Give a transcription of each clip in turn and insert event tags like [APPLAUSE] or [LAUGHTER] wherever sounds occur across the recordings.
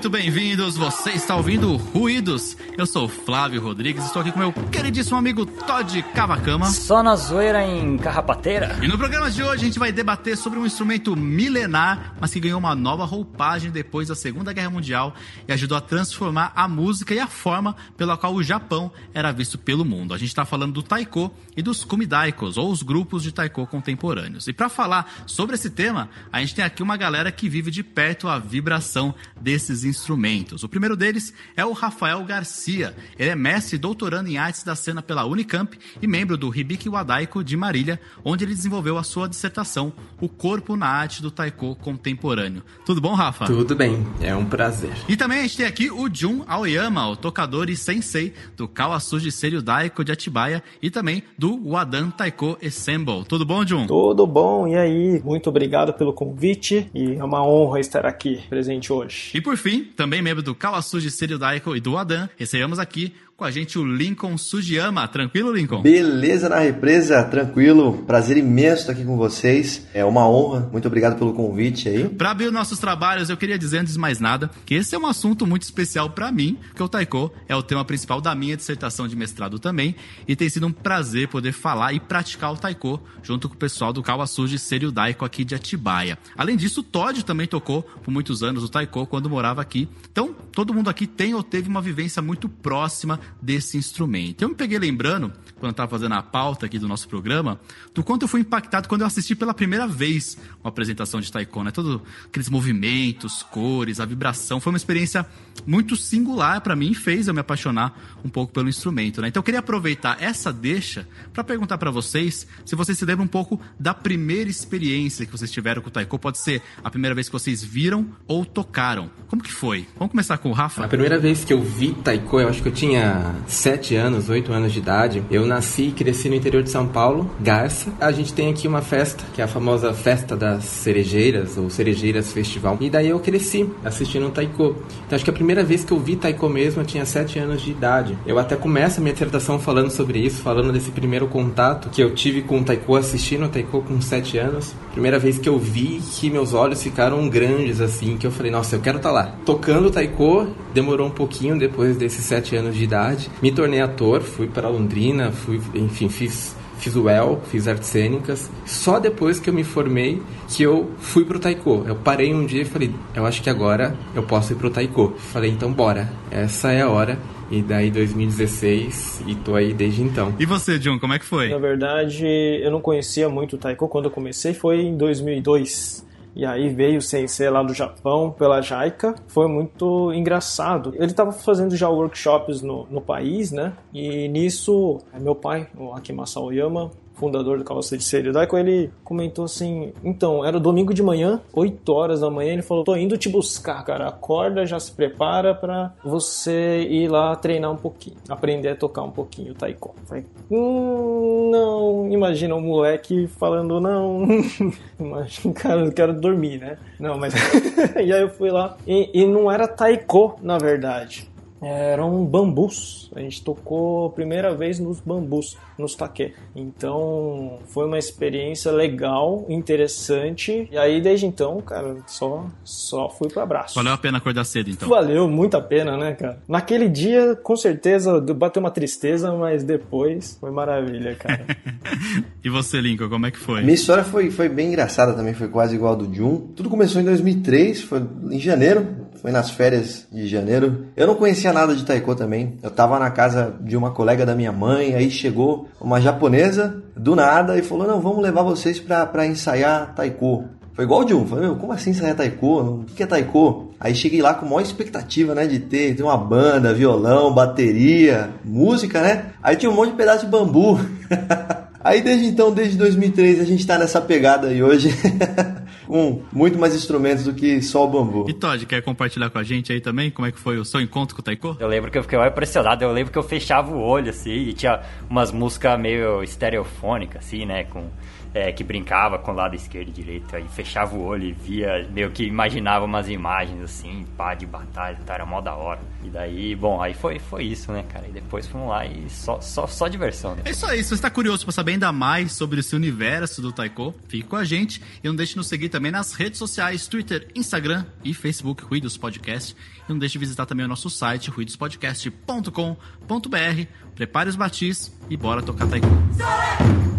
muito bem-vindos. Você está ouvindo Ruídos. Eu sou Flávio Rodrigues, estou aqui com meu queridíssimo amigo Todd Cavacama. Só na zoeira em carrapateira. E no programa de hoje a gente vai debater sobre um instrumento milenar, mas que ganhou uma nova roupagem depois da Segunda Guerra Mundial e ajudou a transformar a música e a forma pela qual o Japão era visto pelo mundo. A gente está falando do taiko e dos kumidaikos, ou os grupos de taiko contemporâneos. E para falar sobre esse tema, a gente tem aqui uma galera que vive de perto a vibração desses instrumentos. O primeiro deles é o Rafael Garcia. Ele é mestre e doutorando em artes da cena pela Unicamp e membro do Hibiki Wadaiko de Marília, onde ele desenvolveu a sua dissertação, O Corpo na Arte do Taiko Contemporâneo. Tudo bom, Rafa? Tudo bem, é um prazer. E também a gente tem aqui o Jun Aoyama, o tocador e sensei do Kawasuji Seiryu Daiko de Atibaia e também do Wadan Taiko Ensemble. Tudo bom, Jun? Tudo bom, e aí? Muito obrigado pelo convite e é uma honra estar aqui presente hoje. E por fim, também membro do Kawasuji Seiryu Daiko e do Wadan, recebemos aqui com a gente o Lincoln Sugiyama. Tranquilo, Lincoln? Beleza na represa, tranquilo. Prazer imenso estar aqui com vocês. É uma honra. Muito obrigado pelo convite aí. Para abrir nossos trabalhos, eu queria dizer antes de mais nada que esse é um assunto muito especial para mim, porque o taiko é o tema principal da minha dissertação de mestrado também, e tem sido um prazer poder falar e praticar o taiko junto com o pessoal do Kawasuji Seiryu Daiko aqui de Atibaia. Além disso, o Todd também tocou por muitos anos o taiko quando morava aqui. Então, todo mundo aqui tem ou teve uma vivência muito próxima desse instrumento. Eu me peguei lembrando, quando eu estava fazendo a pauta aqui do nosso programa, do quanto eu fui impactado quando eu assisti pela primeira vez uma apresentação de taiko, né? Todos aqueles movimentos, cores, a vibração. Foi uma experiência muito singular para mim e fez eu me apaixonar um pouco pelo instrumento, né? Então eu queria aproveitar essa deixa para perguntar para vocês se vocês se lembram um pouco da primeira experiência que vocês tiveram com o taiko. Pode ser a primeira vez que vocês viram ou tocaram. Como que foi? Vamos começar com o Rafa? A primeira vez que eu vi taiko, eu acho que eu tinha 7 anos, 8 anos de idade. Eu nasci e cresci no interior de São Paulo, Garça. A gente tem aqui uma festa, que é a famosa Festa das Cerejeiras, ou Cerejeiras Festival. E daí eu cresci assistindo um taiko. Então acho que a primeira vez que eu vi taiko mesmo, eu tinha 7 anos de idade. Eu até começo a minha dissertação falando sobre isso, falando desse primeiro contato que eu tive com o taiko, assistindo o taiko com 7 anos. Primeira vez que eu vi que meus olhos ficaram grandes, assim, que eu falei, nossa, eu quero estar tá lá. Tocando taiko, demorou um pouquinho depois desses 7 anos de idade. Me tornei ator, fui para Londrina, fui, enfim, fiz fiz o El, fiz artes cênicas. Só depois que eu me formei que eu fui pro taiko. Eu parei um dia e falei, eu acho que agora eu posso ir pro taiko. Falei, então bora. Essa é a hora. E daí 2016 e tô aí desde então. E você, John, como é que foi? Na verdade, eu não conhecia muito o taiko quando eu comecei, foi em 2002. E aí veio o sensei lá do Japão pela Jaica. Foi muito engraçado. Ele estava fazendo já workshops no, no país, né? E nisso, meu pai, o Akimasa Oyama, fundador do Calça de Serio Daiko, ele comentou assim: então, era domingo de manhã, 8 horas da manhã, ele falou: tô indo te buscar, cara. Acorda, já se prepara para você ir lá treinar um pouquinho, aprender a tocar um pouquinho o taiko. falei: hum, não, imagina um moleque falando: não, [LAUGHS] imagina, cara, eu quero dormir, né? Não, mas. [LAUGHS] e aí eu fui lá, e, e não era taiko, na verdade eram bambus. A gente tocou a primeira vez nos bambus, nos taquê. Então foi uma experiência legal, interessante. E aí desde então, cara, só só fui para abraço. Valeu a pena acordar cedo então. Valeu muito a pena, né, cara? Naquele dia, com certeza bateu uma tristeza, mas depois foi maravilha, cara. [LAUGHS] e você, Lincoln, como é que foi? Minha história foi foi bem engraçada também, foi quase igual a do Jun. Tudo começou em 2003, foi em janeiro, foi nas férias de janeiro. Eu não conhecia nada de taiko também. Eu tava na casa de uma colega da minha mãe, aí chegou uma japonesa do nada e falou: Não, vamos levar vocês pra, pra ensaiar taiko. Foi igual o Jun, falei, meu, como assim ensaiar taiko? O que é taiko? Aí cheguei lá com maior expectativa, né, de ter, ter uma banda, violão, bateria, música, né? Aí tinha um monte de pedaço de bambu. [LAUGHS] Aí desde então, desde 2003, a gente tá nessa pegada aí hoje, [LAUGHS] com muito mais instrumentos do que só o bambu. E Todd, quer compartilhar com a gente aí também? Como é que foi o seu encontro com o Taiko? Eu lembro que eu fiquei impressionado, eu lembro que eu fechava o olho, assim, e tinha umas músicas meio estereofônicas, assim, né, com é, que brincava com o lado esquerdo e direito, aí fechava o olho e via, meio que imaginava umas imagens assim, pá, de batalha, tá, era mó da hora. E daí, bom, aí foi, foi isso, né, cara? E depois fomos lá e só, só, só diversão. Né? É isso aí, se você está curioso para saber ainda mais sobre esse universo do Taiko, fique com a gente e não deixe de nos seguir também nas redes sociais, Twitter, Instagram e Facebook, Ruídos Podcast. E não deixe de visitar também o nosso site, ruidospodcast.com.br. Prepare os batis e bora tocar Taiko. Bom,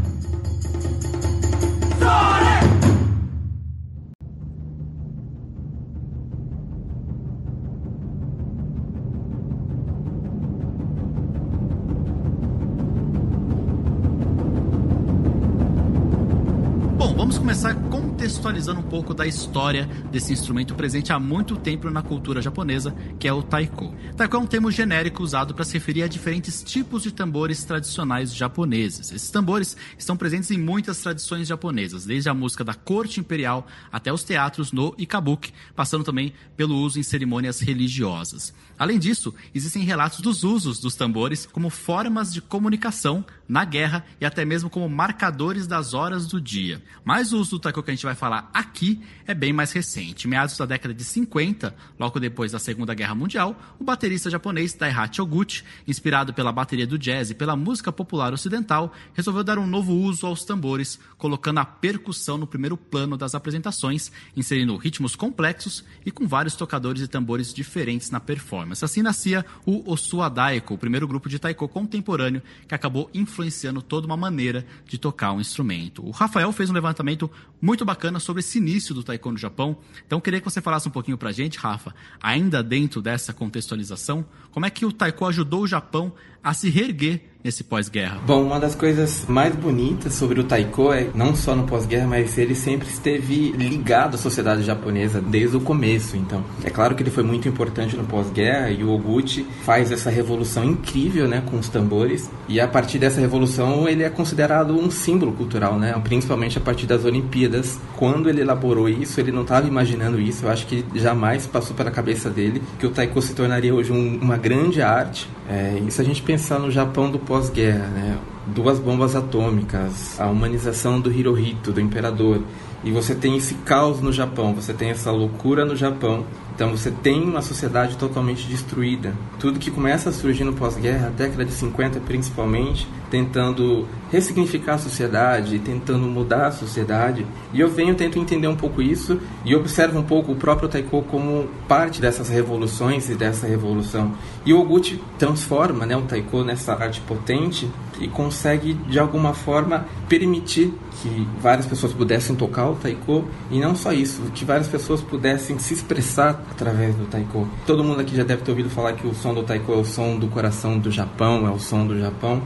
começar contextualizando um pouco da história desse instrumento presente há muito tempo na cultura japonesa, que é o taiko. Taiko é um termo genérico usado para se referir a diferentes tipos de tambores tradicionais japoneses. Esses tambores estão presentes em muitas tradições japonesas, desde a música da corte imperial até os teatros no e kabuki, passando também pelo uso em cerimônias religiosas. Além disso, existem relatos dos usos dos tambores como formas de comunicação na guerra e até mesmo como marcadores das horas do dia. Mas o uso do taiko que a gente vai falar aqui é bem mais recente. Meados da década de 50, logo depois da Segunda Guerra Mundial, o baterista japonês Daihachi Oguchi, inspirado pela bateria do jazz e pela música popular ocidental, resolveu dar um novo uso aos tambores, colocando a percussão no primeiro plano das apresentações, inserindo ritmos complexos e com vários tocadores e tambores diferentes na performance. Assim nascia o Osua Daiko, o primeiro grupo de taiko contemporâneo que acabou influenciando toda uma maneira de tocar um instrumento. O Rafael fez um levantamento muito bacana sobre esse início do taiko no Japão. Então queria que você falasse um pouquinho pra gente, Rafa, ainda dentro dessa contextualização, como é que o taiko ajudou o Japão a se reerguer nesse pós-guerra? Bom, uma das coisas mais bonitas sobre o taiko é não só no pós-guerra, mas ele sempre esteve ligado à sociedade japonesa desde o começo. Então, é claro que ele foi muito importante no pós-guerra e o Oguchi faz essa revolução incrível, né, com os tambores. E a partir dessa revolução ele é considerado um símbolo cultural, né, principalmente a partir das Olimpíadas. Quando ele elaborou isso, ele não estava imaginando isso. Eu acho que jamais passou pela cabeça dele que o taiko se tornaria hoje um, uma grande arte. É, se a gente pensar no Japão do pós-guerra, né? Duas bombas atômicas, a humanização do Hirohito, do imperador, e você tem esse caos no Japão, você tem essa loucura no Japão. Então você tem uma sociedade totalmente destruída. Tudo que começa a surgir no pós-guerra, década de 50 principalmente, tentando ressignificar a sociedade, tentando mudar a sociedade. E eu venho tento entender um pouco isso e observo um pouco o próprio taiko como parte dessas revoluções e dessa revolução. E o Oguchi transforma, né, o taiko nessa arte potente e consegue de alguma forma permitir que várias pessoas pudessem tocar o taiko e não só isso, que várias pessoas pudessem se expressar através do taiko. Todo mundo aqui já deve ter ouvido falar que o som do taiko é o som do coração do Japão, é o som do Japão.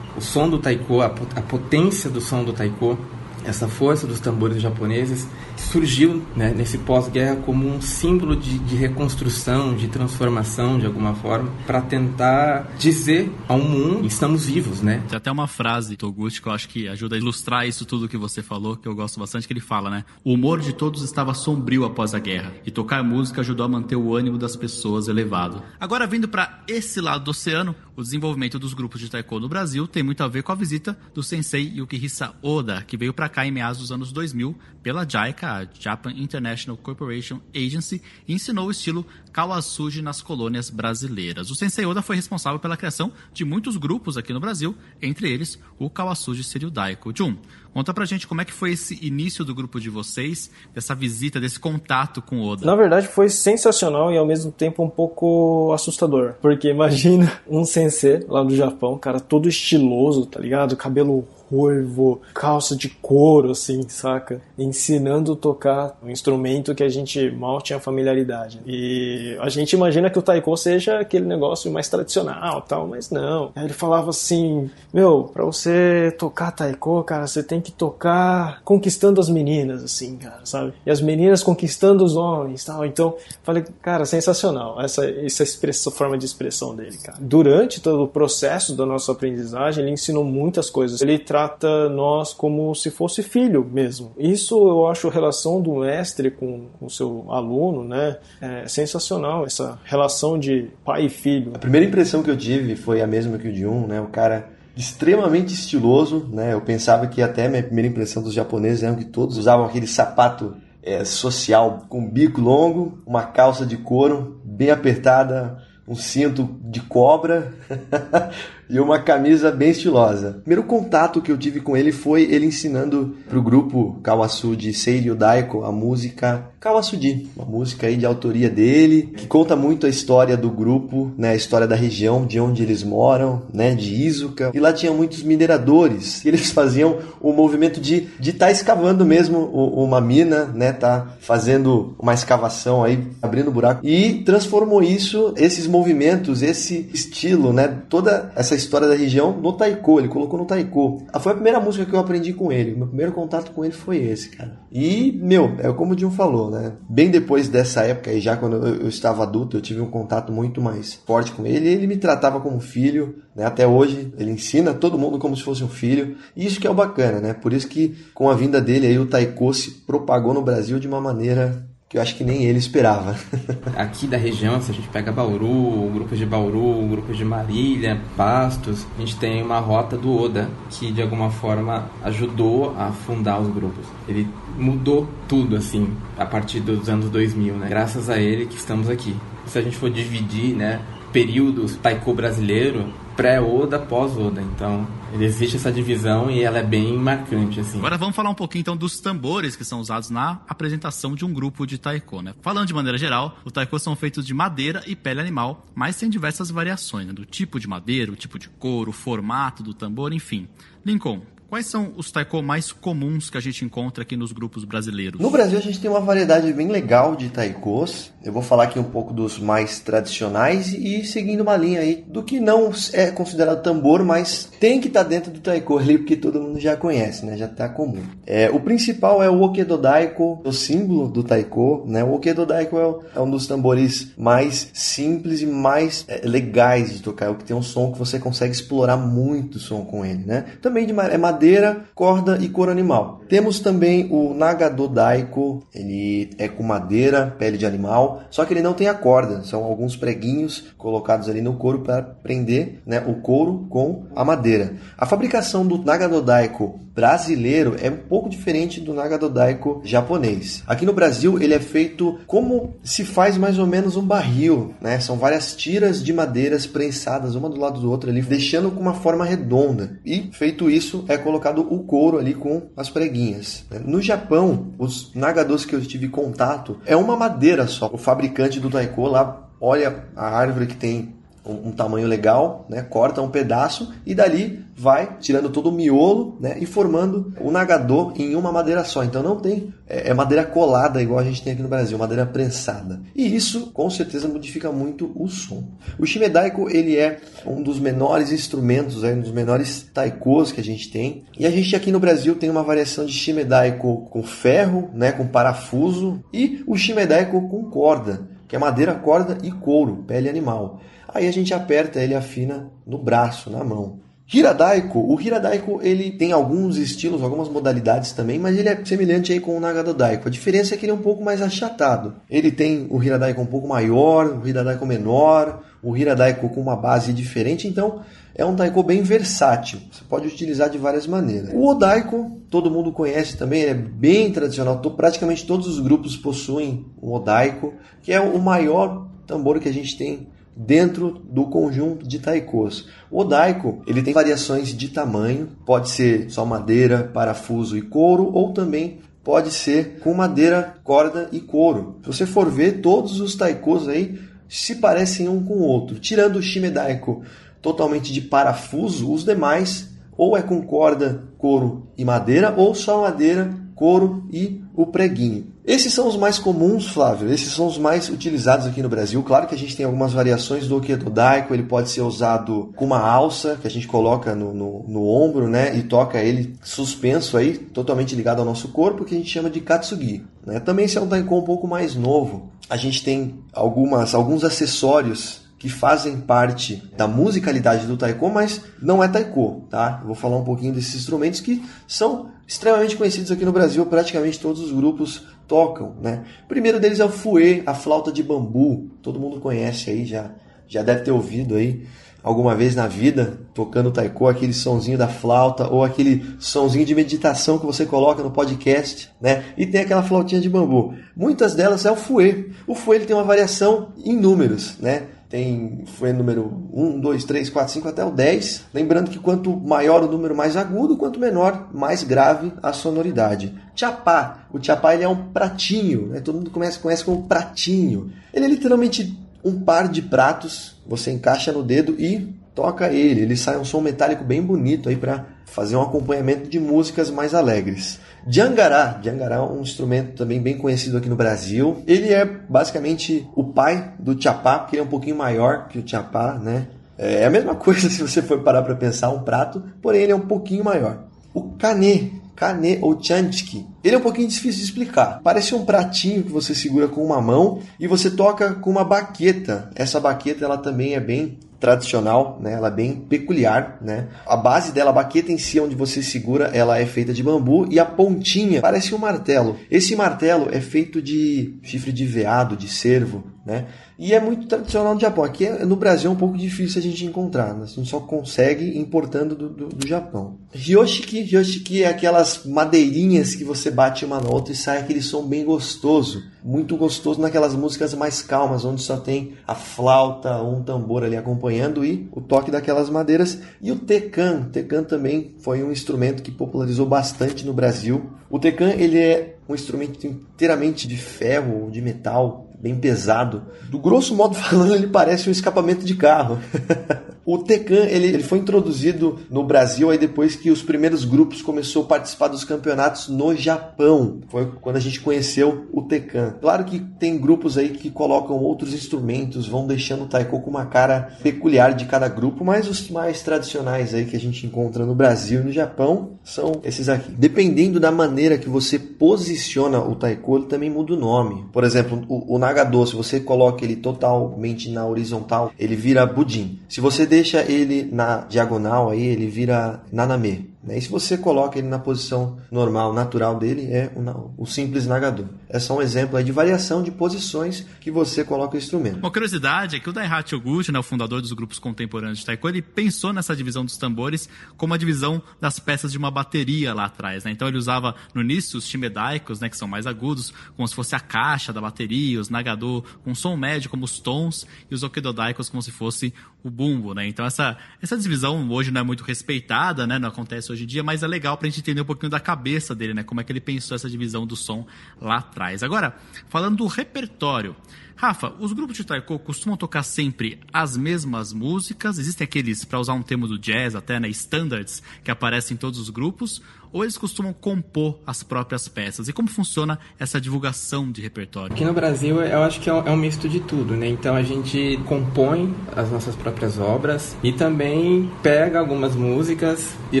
O som do taiko, a potência do som do taiko, essa força dos tambores japoneses surgiu né, nesse pós-guerra como um símbolo de, de, reconstrução, de transformação de alguma forma, para tentar dizer ao mundo estamos vivos, né? Tem até uma frase do Toguchi que eu acho que ajuda a ilustrar isso tudo que você falou, que eu gosto bastante, que ele fala, né? O humor de todos estava sombrio após a guerra, e tocar música ajudou a manter o ânimo das pessoas elevado. Agora, vindo para esse lado do oceano, o desenvolvimento dos grupos de taekwondo no Brasil tem muito a ver com a visita do sensei Yukihisa Oda, que veio para cá em meados dos anos 2000 pela JICA, a Japan International Corporation Agency, e ensinou o estilo Kawasuji nas colônias brasileiras. O Sensei Oda foi responsável pela criação de muitos grupos aqui no Brasil, entre eles o Kawasuji Seiryu Daiko. Jun, conta pra gente como é que foi esse início do grupo de vocês, dessa visita, desse contato com Oda. Na verdade foi sensacional e ao mesmo tempo um pouco assustador, porque imagina um sensei lá do Japão, cara todo estiloso, tá ligado? Cabelo ruivo, calça de couro, assim, saca? Ensinando a tocar um instrumento que a gente mal tinha familiaridade. E a gente imagina que o taiko seja aquele negócio mais tradicional tal, mas não. Aí ele falava assim: Meu, pra você tocar taiko, cara, você tem que tocar conquistando as meninas, assim, cara, sabe? E as meninas conquistando os homens tal. Então, falei, cara, sensacional essa, essa expressão, forma de expressão dele, cara. Durante todo o processo da nossa aprendizagem, ele ensinou muitas coisas. Ele trata nós como se fosse filho mesmo. Isso eu acho a relação do mestre com o seu aluno, né? É sensacional essa relação de pai e filho. A primeira impressão que eu tive foi a mesma que o de um, né? O cara extremamente estiloso, né? Eu pensava que até minha primeira impressão dos japoneses era que todos usavam aquele sapato é, social com bico longo, uma calça de couro bem apertada, um cinto de cobra [LAUGHS] e uma camisa bem estilosa. O primeiro contato que eu tive com ele foi ele ensinando para o grupo Kawasu de Seiryu Daiko a música Kawasudi, uma música aí de autoria dele, que conta muito a história do grupo, né, a história da região, de onde eles moram, né, de Izuka. E lá tinha muitos mineradores, e [LAUGHS] eles faziam o movimento de de estar tá escavando mesmo uma mina, né, tá fazendo uma escavação aí, abrindo buraco e transformou isso, esses movimentos, esse estilo, né, toda essa história da região no taiko, ele colocou no taiko. Ah, foi a primeira música que eu aprendi com ele. Meu primeiro contato com ele foi esse, cara. E, meu, é como o Jun falou, né? Bem depois dessa época, e já quando eu, estava adulto, eu tive um contato muito mais forte com ele. Ele me tratava como filho, né? Até hoje, ele ensina todo mundo como se fosse um filho. E isso que é o bacana, né? Por isso que com a vinda dele aí o taiko se propagou no Brasil de uma maneira que eu acho que nem ele esperava. [LAUGHS] Aqui da região, se a gente pega Bauru, grupos de Bauru, grupos de Marília, Pastos, a gente tem uma rota do Oda que de alguma forma ajudou a fundar os grupos. Ele mudou tudo assim a partir dos anos 2000, né? Graças a ele que estamos aqui. Se a gente for dividir, né, períodos taiko brasileiro, pré-Oda, pós-Oda. Então, existe essa divisão e ela é bem marcante, assim. Agora vamos falar um pouquinho, então, dos tambores que são usados na apresentação de um grupo de taiko, né? Falando de maneira geral, os taiko são feitos de madeira e pele animal, mas tem diversas variações, né? Do tipo de madeira, o tipo de couro, o formato do tambor, enfim. Lincoln, Quais são os taiko mais comuns que a gente encontra aqui nos grupos brasileiros? No Brasil a gente tem uma variedade bem legal de taikos. Eu vou falar aqui um pouco dos mais tradicionais e seguindo uma linha aí do que não é considerado tambor, mas tem que estar tá dentro do taiko ali porque todo mundo já conhece, né? Já está comum. É, o principal é o okedodaiko, o símbolo do taiko, né? O okedodaiko é, é um dos tambores mais simples e mais é, legais de tocar, é o que tem um som que você consegue explorar muito o som com ele, né? Também de é madeira corda e couro animal. Temos também o Nagadodaiko, ele é com madeira, pele de animal, só que ele não tem a corda, são alguns preguinhos colocados ali no couro para prender né, o couro com a madeira. A fabricação do Nagadodaiko brasileiro é um pouco diferente do Nagadodaiko japonês. Aqui no Brasil ele é feito como se faz mais ou menos um barril, né? São várias tiras de madeiras prensadas uma do lado do outro ali, deixando com uma forma redonda. E feito isso é colocado o couro ali com as preguinhas. No Japão, os nagados que eu tive contato é uma madeira só. O fabricante do taiko lá olha a árvore que tem um, tamanho legal, né? corta um pedaço e dali vai tirando todo o miolo né? e formando o nagador em uma madeira só. Então não tem é, é, madeira colada igual a gente tem aqui no Brasil, madeira prensada. E isso com certeza modifica muito o som. O shimedaiko ele é um dos menores instrumentos, é um dos menores taikos que a gente tem. E a gente aqui no Brasil tem uma variação de shimedaiko com ferro, né? com parafuso e o shimedaiko com corda que é madeira, corda e couro, pele animal. Aí a gente aperta ele afina no braço, na mão. Hiradaiko, o Hiradaiko ele tem alguns estilos, algumas modalidades também, mas ele é semelhante aí com o Nagadodaiko. A diferença é que ele é um pouco mais achatado. Ele tem o Hiradaiko um pouco maior, o Hiradaiko menor, o Hiradaiko com uma base diferente, então é um taiko bem versátil. Você pode utilizar de várias maneiras. O Odaiko, todo mundo conhece também, é bem tradicional. Praticamente todos os grupos possuem o Odaiko, que é o maior tambor que a gente tem dentro do conjunto de taikos. O daiko ele tem variações de tamanho, pode ser só madeira, parafuso e couro, ou também pode ser com madeira, corda e couro. Se você for ver, todos os taikos aí se parecem um com o outro. Tirando o shimedaiko totalmente de parafuso, os demais ou é com corda, couro e madeira, ou só madeira, couro e o preguinho. Esses são os mais comuns, Flávio. Esses são os mais utilizados aqui no Brasil. Claro que a gente tem algumas variações do okedodaico. Ele pode ser usado com uma alça que a gente coloca no, no, no, ombro, né? E toca ele suspenso aí, totalmente ligado ao nosso corpo, que a gente chama de katsugi. Né? Também se é um taiko um pouco mais novo, a gente tem algumas, alguns acessórios que fazem parte da musicalidade do taiko, mas não é taiko, tá? Eu vou falar um pouquinho desses instrumentos que são extremamente conhecidos aqui no Brasil, praticamente todos os grupos tocam, né? O primeiro deles é o fouet, a flauta de bambu, todo mundo conhece aí, já, já deve ter ouvido aí alguma vez na vida tocando taiko, aquele sonzinho da flauta ou aquele sonzinho de meditação que você coloca no podcast, né? E tem aquela flautinha de bambu. Muitas delas é o fouet. O fouet ele tem uma variação em números, né? Tem foi número 1, 2, 3, 4, 5 até o 10. Lembrando que quanto maior o número mais agudo, quanto menor, mais grave a sonoridade. Chapá. O chapá ele é um pratinho, né? todo mundo conhece, conhece como pratinho. Ele é literalmente um par de pratos, você encaixa no dedo e toca ele. Ele sai um som metálico bem bonito aí para fazer um acompanhamento de músicas mais alegres. Jangará, Jangará é um instrumento também bem conhecido aqui no Brasil. Ele é basicamente o pai do chapá, porque ele é um pouquinho maior que o chapá, né? É a mesma [LAUGHS] coisa se você for parar para pensar um prato, porém ele é um pouquinho maior. O canê, canê ou chanchki, ele é um pouquinho difícil de explicar. Parece um pratinho que você segura com uma mão e você toca com uma baqueta. Essa baqueta ela também é bem tradicional, né? Ela é bem peculiar, né? A base dela, a baqueta em si, onde você segura, ela é feita de bambu e a pontinha parece um martelo. Esse martelo é feito de chifre de veado, de cervo, né? E é muito tradicional no Japão. Aqui no Brasil é um pouco difícil a gente encontrar. Né? A gente só consegue importando do, do, do Japão. Ryoshiki, Ryoshiki é aquelas madeirinhas que você bate uma na outra e sai aquele som bem gostoso. Muito gostoso naquelas músicas mais calmas, onde só tem a flauta, um tambor ali acompanhando e o toque daquelas madeiras. E o tekan. Tekan também foi um instrumento que popularizou bastante no Brasil. O tekan ele é um instrumento inteiramente de ferro, de metal, bem pesado. Do grosso modo falando, ele parece um escapamento de carro. [LAUGHS] o Tecan ele, ele foi introduzido no Brasil aí depois que os primeiros grupos começou a participar dos campeonatos no Japão. Foi quando a gente conheceu o Tecan. Claro que tem grupos aí que colocam outros instrumentos, vão deixando o taiko com uma cara peculiar de cada grupo, mas os mais tradicionais aí que a gente encontra no Brasil e no Japão são esses aqui. Dependendo da maneira que você posiciona o taiko, ele também muda o nome. Por exemplo, o, o se você coloca ele totalmente na horizontal, ele vira budim. Se você deixa ele na diagonal, aí ele vira naname. Né? E se você coloca ele na posição normal, natural dele, é o, simples nagador. É só um exemplo de variação de posições que você coloca o instrumento. Uma curiosidade é que o Daihatsu Oguchi, né, o fundador dos grupos contemporâneos de taiko, ele pensou nessa divisão dos tambores como a divisão das peças de uma bateria lá atrás. Né? Então ele usava no início os shimedaikos, né, que são mais agudos, como se fosse a caixa da bateria, os nagador com som médio como os tons e os okedodaikos como se fosse o bumbo. Né? Então essa, essa divisão hoje não é muito respeitada, né? não acontece hoje em dia, mas é legal para a gente entender um pouquinho da cabeça dele, né? Como é que ele pensou essa divisão do som lá atrás. Agora, falando do repertório. Rafa, os grupos de taiko costumam tocar sempre as mesmas músicas? Existem aqueles, para usar um termo do jazz até, né, standards, que aparecem em todos os grupos? Ou eles costumam compor as próprias peças? E como funciona essa divulgação de repertório? Aqui no Brasil, eu acho que é um é misto de tudo, né? Então a gente compõe as nossas próprias obras e também pega algumas músicas e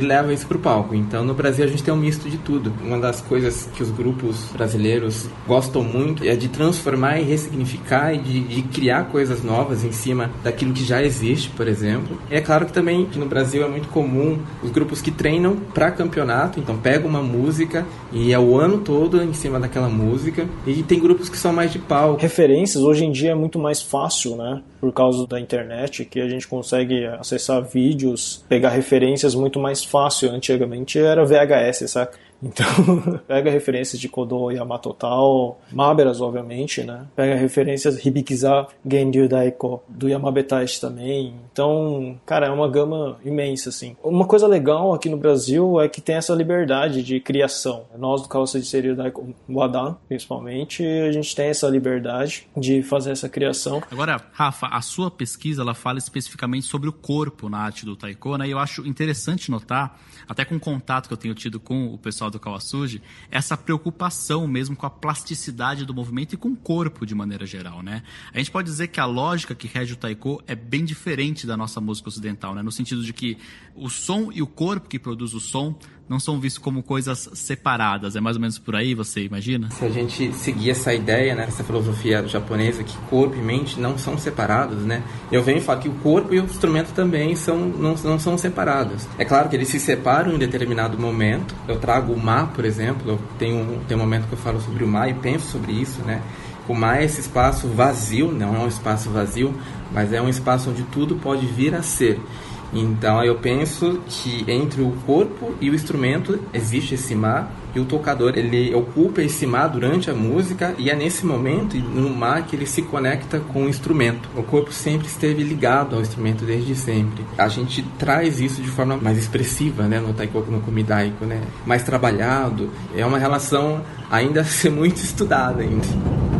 leva isso para o palco. Então no Brasil a gente tem um misto de tudo. Uma das coisas que os grupos brasileiros gostam muito é de transformar e ressignificar e de, de, criar coisas novas em cima daquilo que já existe, por exemplo. E é claro que também no Brasil é muito comum os grupos que treinam para campeonato, então pega uma música e é o ano todo em cima daquela música. E tem grupos que são mais de pau. Referências hoje em dia é muito mais fácil, né? Por causa da internet, que a gente consegue acessar vídeos, pegar referências muito mais fácil. Antigamente era VHS, saca? Então, [LAUGHS] pega referências de Kodo Yamato Tao, Maberas, obviamente, né? Pega referências Hibikiza Genryu Daiko, do Yamabetashi também. Então, cara, é uma gama imensa, assim. Uma coisa legal aqui no Brasil é que tem essa liberdade de criação. Nós, do Calça de Seria Daiko Wadan, principalmente, a gente tem essa liberdade de fazer essa criação. Agora, Rafa, a sua pesquisa, ela fala especificamente sobre o corpo na arte do Taiko, né? E eu acho interessante notar, até com o contato que eu tenho tido com o pessoal do Kawasuji, essa preocupação mesmo com a plasticidade do movimento e com o corpo de maneira geral, né? A gente pode dizer que a lógica que rege o taiko é bem diferente da nossa música ocidental, né? No sentido de que o som e o corpo que produz o som não são vistos como coisas separadas. É mais ou menos por aí, você imagina? Se a gente seguir essa ideia, né, essa filosofia japonesa que corpo e mente não são separados, né? Eu venho falar que o corpo e o instrumento também são não, não são separados. É claro que eles se separam em determinado momento. Eu trago o mar, por exemplo, eu tenho tem um momento que eu falo sobre o mar e penso sobre isso, né? O mar é esse espaço vazio, não é um espaço vazio, mas é um espaço onde tudo pode vir a ser. Então eu penso que entre o corpo e o instrumento existe esse mar e o tocador ele ocupa esse mar durante a música e é nesse momento no mar que ele se conecta com o instrumento. O corpo sempre esteve ligado ao instrumento desde sempre. A gente traz isso de forma mais expressiva, né, no taiko, no kumidaiko, né, mais trabalhado. É uma relação ainda a ser muito [LAUGHS] estudada ainda.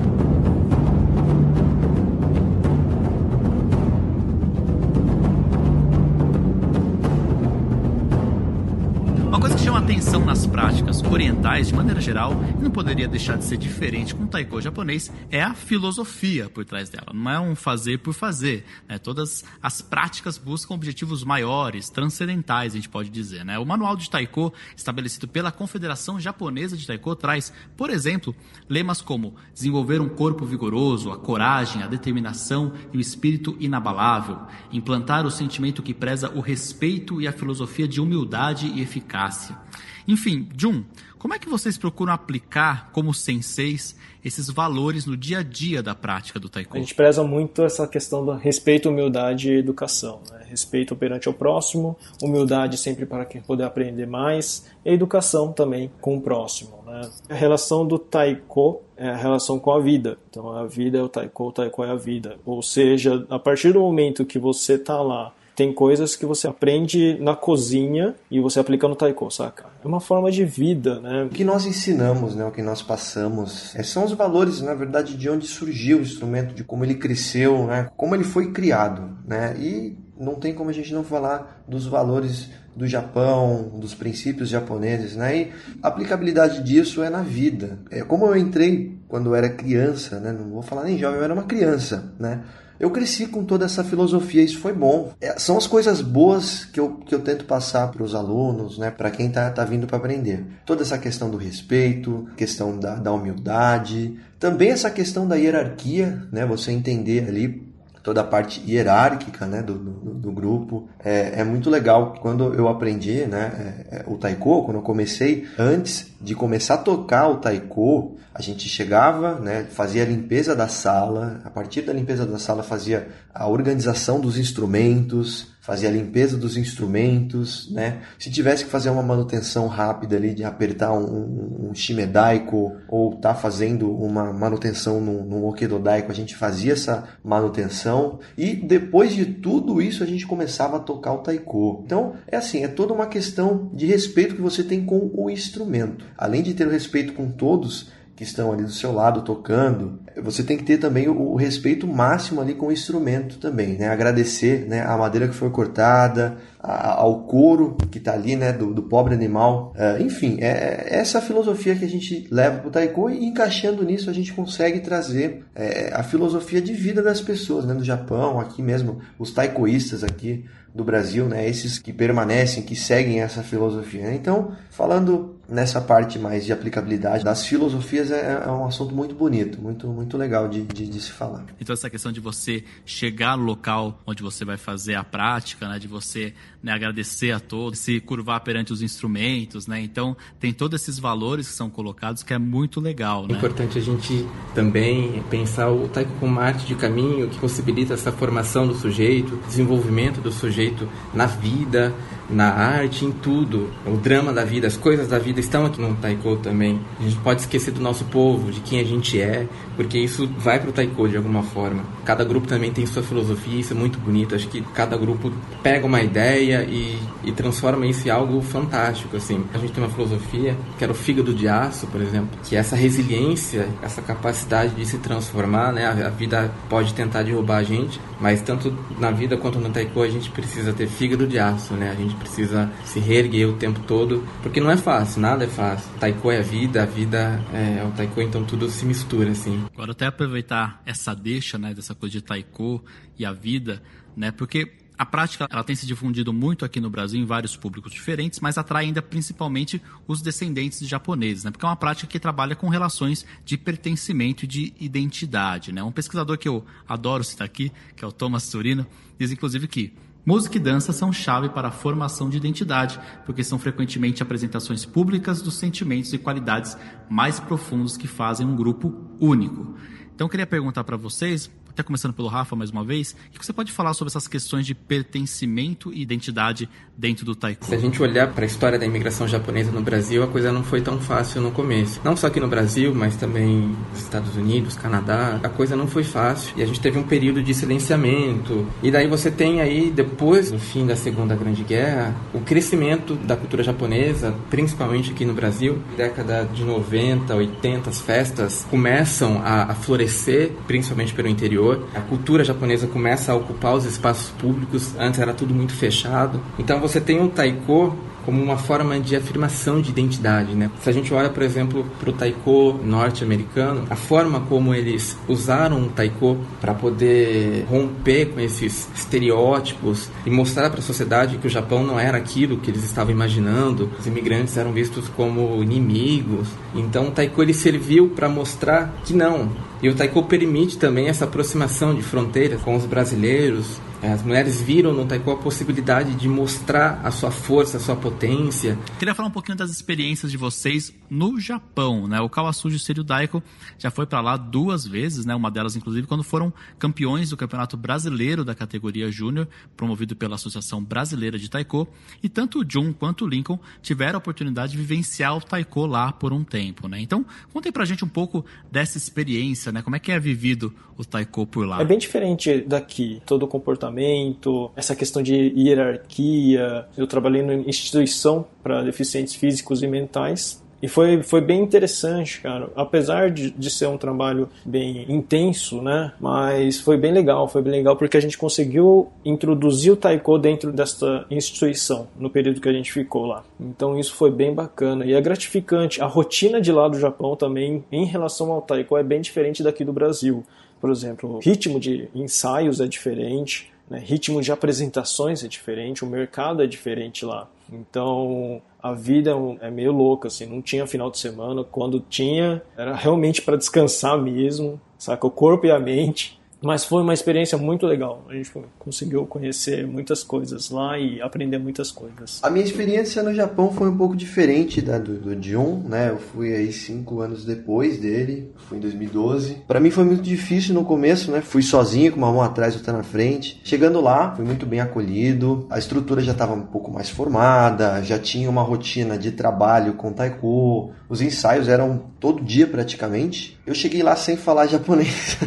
Orientais de maneira geral, e não poderia deixar de ser diferente com o taiko japonês, é a filosofia por trás dela. Não é um fazer por fazer. Né? Todas as práticas buscam objetivos maiores, transcendentais, a gente pode dizer. Né? O manual de taiko, estabelecido pela Confederação Japonesa de Taiko, traz, por exemplo, lemas como desenvolver um corpo vigoroso, a coragem, a determinação e o espírito inabalável, implantar o sentimento que preza o respeito e a filosofia de humildade e eficácia. Enfim, Jun, como é que vocês procuram aplicar como senseis esses valores no dia a dia da prática do taekwondo? A gente preza muito essa questão do respeito, humildade e educação. Né? Respeito perante o próximo, humildade sempre para quem poder aprender mais, e educação também com o próximo. Né? A relação do taiko é a relação com a vida. Então a vida é o taiko, o taiko é a vida. Ou seja, a partir do momento que você está lá tem coisas que você aprende na cozinha e você aplica no taiko, saca? É uma forma de vida, né? O que nós ensinamos, né, o que nós passamos, é, são os valores, na verdade, de onde surgiu o instrumento, de como ele cresceu, né, como ele foi criado, né? E não tem como a gente não falar dos valores do Japão, dos princípios japoneses, né? E a aplicabilidade disso é na vida. É como eu entrei quando eu era criança, né? Não vou falar nem jovem, eu era uma criança, né? Eu cresci com toda essa filosofia, isso foi bom. É, são as coisas boas que eu, que eu tento passar para os alunos, né, para quem está tá vindo para aprender. Toda essa questão do respeito, questão da, da humildade, também essa questão da hierarquia, né, você entender ali toda a parte hierárquica né, do, do, do grupo. É, é, muito legal. Quando eu aprendi né, é, é, o taiko, quando eu comecei, antes de começar a tocar o taiko, a gente chegava, né, fazia a limpeza da sala, a partir da limpeza da sala fazia a organização dos instrumentos, fazia a limpeza dos instrumentos, né? Se tivesse que fazer uma manutenção rápida ali de apertar um, um, um shimedaiko ou tá fazendo uma manutenção no, no okedodaiko, a gente fazia essa manutenção e depois de tudo isso a gente começava a tocar o taiko. Então é assim, é toda uma questão de respeito que você tem com o instrumento. Além de ter o respeito com todos, que estão ali do seu lado tocando, você tem que ter também o, respeito máximo ali com o instrumento também, né? Agradecer, né? A madeira que foi cortada, a, ao couro que está ali, né? Do, do pobre animal. Uh, enfim, é, é, essa filosofia que a gente leva para o taiko e encaixando nisso a gente consegue trazer é, a filosofia de vida das pessoas, né? Do Japão, aqui mesmo, os taikoístas aqui do Brasil, né? Esses que permanecem, que seguem essa filosofia. Então, falando nessa parte mais de aplicabilidade das filosofias é, é, um assunto muito bonito, muito muito legal de, de, de, se falar. Então essa questão de você chegar no local onde você vai fazer a prática, né? De você né, agradecer a todos, se curvar perante os instrumentos, né? Então tem todos esses valores que são colocados que é muito legal, né? É importante a gente também pensar o taiko como arte de caminho que possibilita essa formação do sujeito, desenvolvimento do sujeito na vida, na arte, em tudo. O drama da vida, as coisas da vida estão aqui no taiko também. A gente pode esquecer do nosso povo, de quem a gente é, porque isso vai pro taiko de alguma forma. Cada grupo também tem sua filosofia, isso é muito bonito. Acho que cada grupo pega uma ideia e, e transforma isso em algo fantástico, assim. A gente tem uma filosofia que era o fígado de aço, por exemplo, que é essa resiliência, essa capacidade de se transformar, né? A, a vida pode tentar derrubar a gente, mas tanto na vida quanto no taiko a gente precisa ter fígado de aço, né? A gente precisa se reerguer o tempo todo, porque não é fácil, nada é fácil. Taiko é a vida, a vida é, é o taiko, então tudo se mistura, assim. Agora até aproveitar essa deixa, né, dessa coisa de taiko e a vida, né, porque a prática ela tem se difundido muito aqui no Brasil em vários públicos diferentes, mas atrai ainda principalmente os descendentes de japoneses, né? Porque é uma prática que trabalha com relações de pertencimento e de identidade, né? Um pesquisador que eu adoro citar aqui, que é o Thomas Turino, diz inclusive que Música e dança são chave para a formação de identidade, porque são frequentemente apresentações públicas dos sentimentos e qualidades mais profundos que fazem um grupo único. Então eu queria perguntar para vocês, até começando pelo Rafa mais uma vez, o que você pode falar sobre essas questões de pertencimento e identidade dentro do taekwondo? Se a gente olhar para a história da imigração japonesa no Brasil, a coisa não foi tão fácil no começo. Não só aqui no Brasil, mas também nos Estados Unidos, Canadá, a coisa não foi fácil. E a gente teve um período de silenciamento. E daí você tem aí, depois do fim da Segunda Grande Guerra, o crescimento da cultura japonesa, principalmente aqui no Brasil. Década de 90, 80, as festas começam a, a florescer, principalmente pelo interior interior. A cultura japonesa começa a ocupar os espaços públicos, antes era tudo muito fechado. Então você tem o taiko como uma forma de afirmação de identidade, né? Se a gente olha, por exemplo, para o taiko norte-americano, a forma como eles usaram o taiko para poder romper com esses estereótipos e mostrar para a sociedade que o Japão não era aquilo que eles estavam imaginando, os imigrantes eram vistos como inimigos. Então o taiko ele serviu para mostrar que não. E o taiko permite também essa aproximação de fronteiras com os brasileiros, é, as mulheres viram no taekwondo a possibilidade de mostrar a sua força, a sua potência. Queria falar um pouquinho das experiências de vocês no Japão, né? O Kawasuji Seiryu Daiko já foi para lá duas vezes, né? Uma delas, inclusive, quando foram campeões do Campeonato Brasileiro da categoria Júnior, promovido pela Associação Brasileira de Taiko. E tanto o Jun quanto o Lincoln tiveram a oportunidade de vivenciar o Taiko lá por um tempo, né? Então, contem pra gente um pouco dessa experiência, né? Como é que é vivido o Taiko por lá? É bem diferente daqui, todo o comportamento essa questão de hierarquia. Eu trabalhei em instituição para deficientes físicos e mentais. E foi, foi bem interessante, cara. Apesar de, de ser um trabalho bem intenso, né? Mas foi bem legal, foi bem legal porque a gente conseguiu introduzir o taiko dentro desta instituição no período que a gente ficou lá. Então isso foi bem bacana e é gratificante. A rotina de lá do Japão também, em relação ao taiko, é bem diferente daqui do Brasil. Por exemplo, o ritmo de ensaios é diferente, né? Ritmo de apresentações é diferente, o mercado é diferente lá. Então a vida é, meio louca, assim, não tinha final de semana. Quando tinha, era realmente para descansar mesmo, saca? O corpo e a mente. Mas foi uma experiência muito legal. A gente conseguiu conhecer muitas coisas lá e aprender muitas coisas. A minha experiência no Japão foi um pouco diferente da do, do Jun, né? Eu fui aí cinco anos depois dele, fui em 2012. Para mim foi muito difícil no começo, né? Fui sozinho, com uma mão atrás e outra na frente. Chegando lá, fui muito bem acolhido. A estrutura já estava um pouco mais formada, já tinha uma rotina de trabalho com taiko. Os ensaios eram todo dia praticamente. Eu cheguei lá sem falar [LAUGHS] japonês.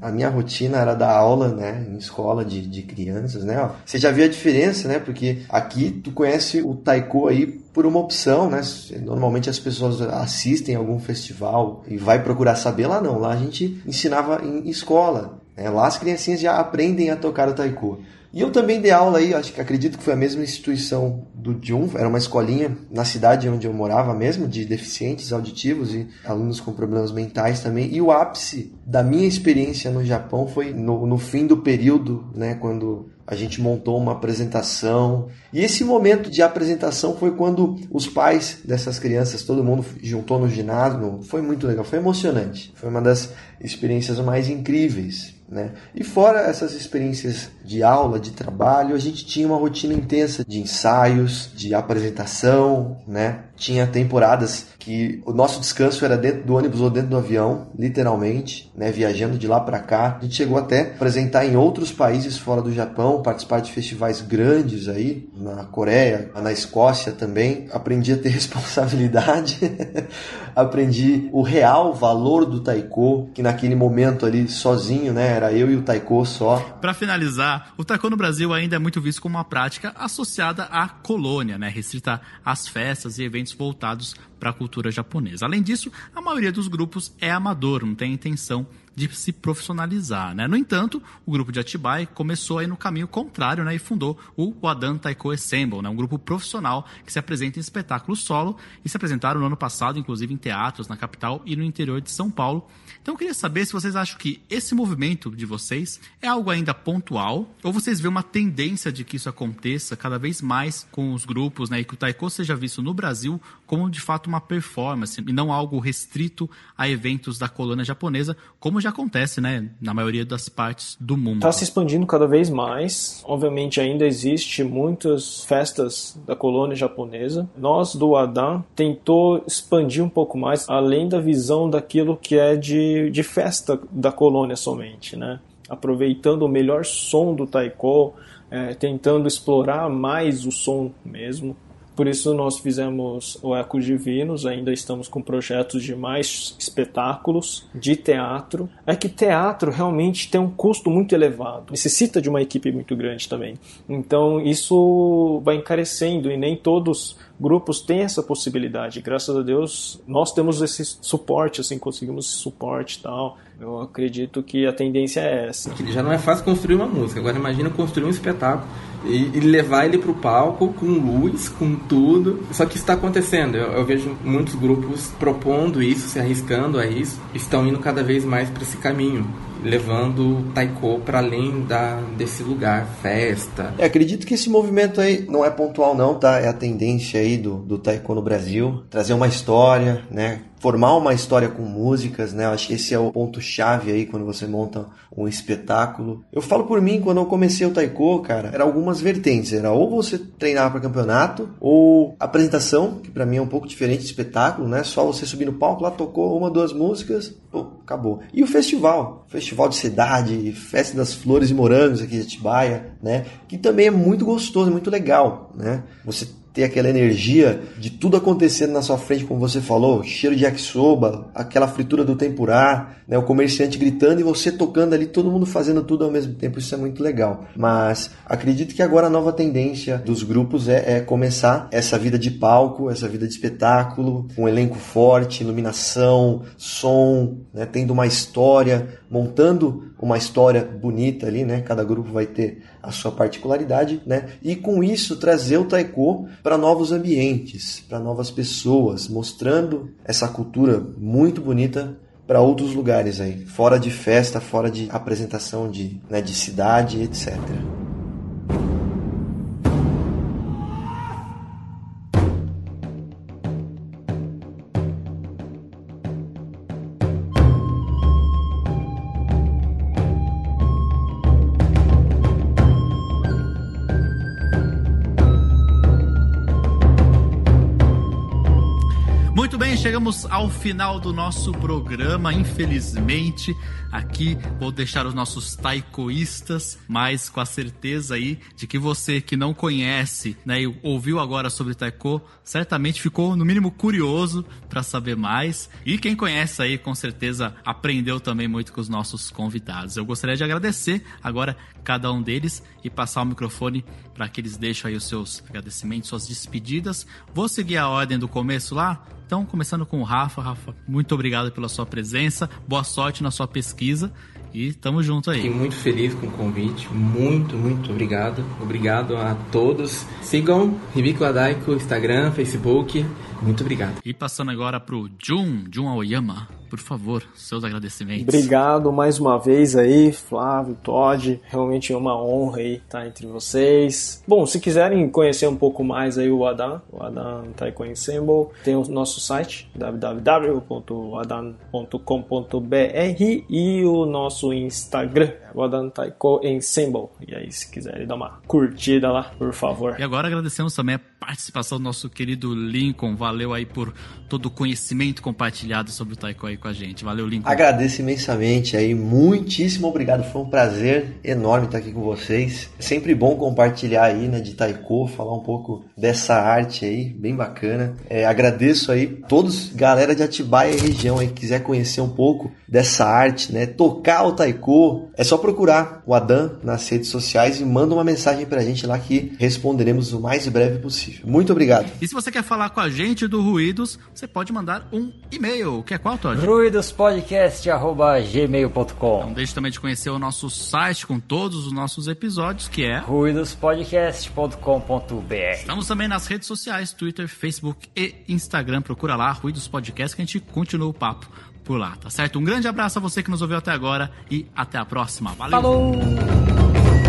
a minha rotina era dar aula, né, em escola de, de crianças, né? Você já viu a diferença, né? Porque aqui tu conhece o taiko aí por uma opção, né? Normalmente as pessoas assistem algum festival e vai procurar saber lá não. Lá a gente ensinava em escola. Né? Lá as criancinhas já aprendem a tocar o taiko. E eu também dei aula aí, acho que acredito que foi a mesma instituição do Jun, era uma escolinha na cidade onde eu morava mesmo, de deficientes auditivos e alunos com problemas mentais também. E o ápice da minha experiência no Japão foi no, no fim do período, né, quando a gente montou uma apresentação. E esse momento de apresentação foi quando os pais dessas crianças, todo mundo juntou no ginásio. Foi muito legal, foi emocionante. Foi uma das experiências mais incríveis. Né? E fora essas experiências de aula, de trabalho, a gente tinha uma rotina intensa de ensaios, de apresentação, né? Tinha temporadas que o nosso descanso era dentro do ônibus ou dentro do avião, literalmente, né, viajando de lá para cá. A gente chegou até apresentar em outros países fora do Japão, participar de festivais grandes aí, na Coreia, na Escócia também. Aprendi a ter [LAUGHS] responsabilidade, [LAUGHS] aprendi o real valor do taiko, que naquele momento ali sozinho, né, era eu e o taiko só. Para finalizar, o taiko no Brasil ainda é muito visto como uma prática associada à colônia, né, restrita às festas e eventos voltados para a cultura japonesa. Além disso, a maioria dos grupos é amador, não tem intenção de se profissionalizar. Né? No entanto, o grupo de Atibaia começou aí no caminho contrário né? e fundou o Wadan Taiko Ensemble, né? um grupo profissional que se apresenta em espetáculos solo e se apresentaram no ano passado, inclusive em teatros na capital e no interior de São Paulo. Então eu queria saber se vocês acham que esse movimento de vocês é algo ainda pontual ou vocês veem uma tendência de que isso aconteça cada vez mais com os grupos né? e que o Taiko seja visto no Brasil como de fato uma performance e não algo restrito a eventos da colônia japonesa, como já acontece, né, na maioria das partes do mundo. Está se expandindo cada vez mais. Obviamente ainda existe muitas festas da colônia japonesa. Nós do Adan tentou expandir um pouco mais, além da visão daquilo que é de, de festa da colônia somente, né? Aproveitando o melhor som do taiko, é, tentando explorar mais o som mesmo. Por isso nós fizemos o Ecos Divinos, ainda estamos com projetos de mais espetáculos, de teatro. É que teatro realmente tem um custo muito elevado, necessita de uma equipe muito grande também. Então isso vai encarecendo e nem todos grupos têm essa possibilidade. Graças a Deus, nós temos esse suporte, assim, conseguimos esse suporte e tal. Eu acredito que a tendência é essa. Já não é fácil construir uma música. Agora imagina construir um espetáculo e, e levar ele para o palco com luz, com tudo. Só que está acontecendo. Eu, eu, vejo muitos grupos propondo isso, se arriscando a isso, estão indo cada vez mais para esse caminho levando o taiko para além da, desse lugar, festa. É, acredito que esse movimento aí não é pontual não, tá? É a tendência aí do, do taiko no Brasil, trazer uma história, né? Formar uma história com músicas, né? Acho que esse é o ponto chave aí quando você monta um espetáculo. Eu falo por mim, quando eu comecei o taiko, cara, era algumas vertentes, era ou você treinar para campeonato ou apresentação, que para mim é um pouco diferente de espetáculo, né? Só você subir no palco, lá tocou uma, duas músicas, pô, acabou. E o festival, festival de cidade, festa das flores e morangos aqui de Atibaia, né? Que também é muito gostoso, muito legal, né? Você ter aquela energia de tudo acontecendo na sua frente, como você falou, cheiro de yakisoba, aquela fritura do tempurá, né, o comerciante gritando e você tocando ali, todo mundo fazendo tudo ao mesmo tempo, isso é muito legal. Mas acredito que agora a nova tendência dos grupos é, é começar essa vida de palco, essa vida de espetáculo, um elenco forte, iluminação, som, né, tendo uma história, montando uma história bonita ali, né? Cada grupo vai ter a sua particularidade, né? E com isso trazer o taiko para novos ambientes, para novas pessoas, mostrando essa cultura muito bonita para outros lugares aí, fora de festa, fora de apresentação de, né, de cidade, etc. final do nosso programa, infelizmente. Aqui vou deixar os nossos taikoístas, mas com a certeza aí de que você que não conhece, né, e ouviu agora sobre taiko, certamente ficou no mínimo curioso para saber mais. E quem conhece aí, com certeza aprendeu também muito com os nossos convidados. Eu gostaria de agradecer agora cada um deles e passar o microfone para que eles deixem aí os seus agradecimentos, suas despedidas. Vou seguir a ordem do começo lá. Então, começando com o Rafa. Rafa, muito obrigado pela sua presença. Boa sorte na sua pesquisa. E tamo junto aí. Fiquei muito feliz com o convite. Muito, muito obrigado. Obrigado a todos. Sigam Ribico Adaiko, Instagram, Facebook. Muito obrigado. E passando agora pro Jun, Jun Aoyama por favor, seus agradecimentos. Obrigado mais uma vez aí, Flávio, Todd. Realmente é uma honra aí estar entre vocês. Bom, se quiserem conhecer um pouco mais aí o Adan, o Adan Taiko Ensemble, tem o nosso site www.adan.com.br e o nosso Instagram, o Adan Taiko Ensemble. E aí, se quiserem dar uma curtida lá, por favor. E agora agradecemos também a participação do nosso querido Lincoln. Valeu aí por todo o conhecimento compartilhado sobre o Taiko aí com a gente. Valeu, Lincoln. Agradeço imensamente aí, muitíssimo obrigado. Foi um prazer enorme estar aqui com vocês. É sempre bom compartilhar aí, né, de taiko, falar um pouco dessa arte aí, bem bacana. É, agradeço aí todos, galera de Atibaia e região aí, que quiser conhecer um pouco dessa arte, né, tocar o taiko, é só procurar o Adam nas redes sociais e manda uma mensagem pra gente lá que responderemos o mais breve possível. Muito obrigado. E se você quer falar com a gente do Ruídos, você pode mandar um e-mail, que é qual, Todd? ruidospodcast.gmail.com Não deixe também de conhecer o nosso site com todos os nossos episódios, que é ruidospodcast.com.br Estamos também nas redes sociais, Twitter, Facebook e Instagram. Procura lá, Ruídos Podcast, que a gente continua o papo por lá, tá certo? Um grande abraço a você que nos ouviu até agora e até a próxima. Valeu! Falou!